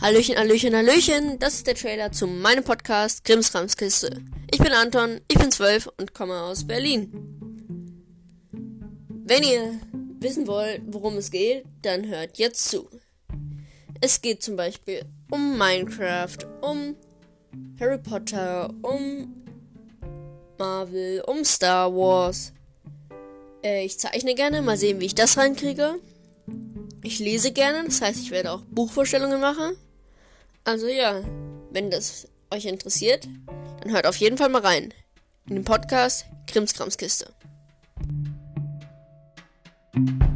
Hallöchen, Hallöchen, Hallöchen, das ist der Trailer zu meinem Podcast Krimskramskiste. Ich bin Anton, ich bin zwölf und komme aus Berlin. Wenn ihr wissen wollt, worum es geht, dann hört jetzt zu. Es geht zum Beispiel um Minecraft, um Harry Potter, um Marvel, um Star Wars. Äh, ich zeichne gerne, mal sehen, wie ich das reinkriege. Ich lese gerne, das heißt, ich werde auch Buchvorstellungen machen. Also ja, wenn das euch interessiert, dann hört auf jeden Fall mal rein. In den Podcast Krimskramskiste. Kiste.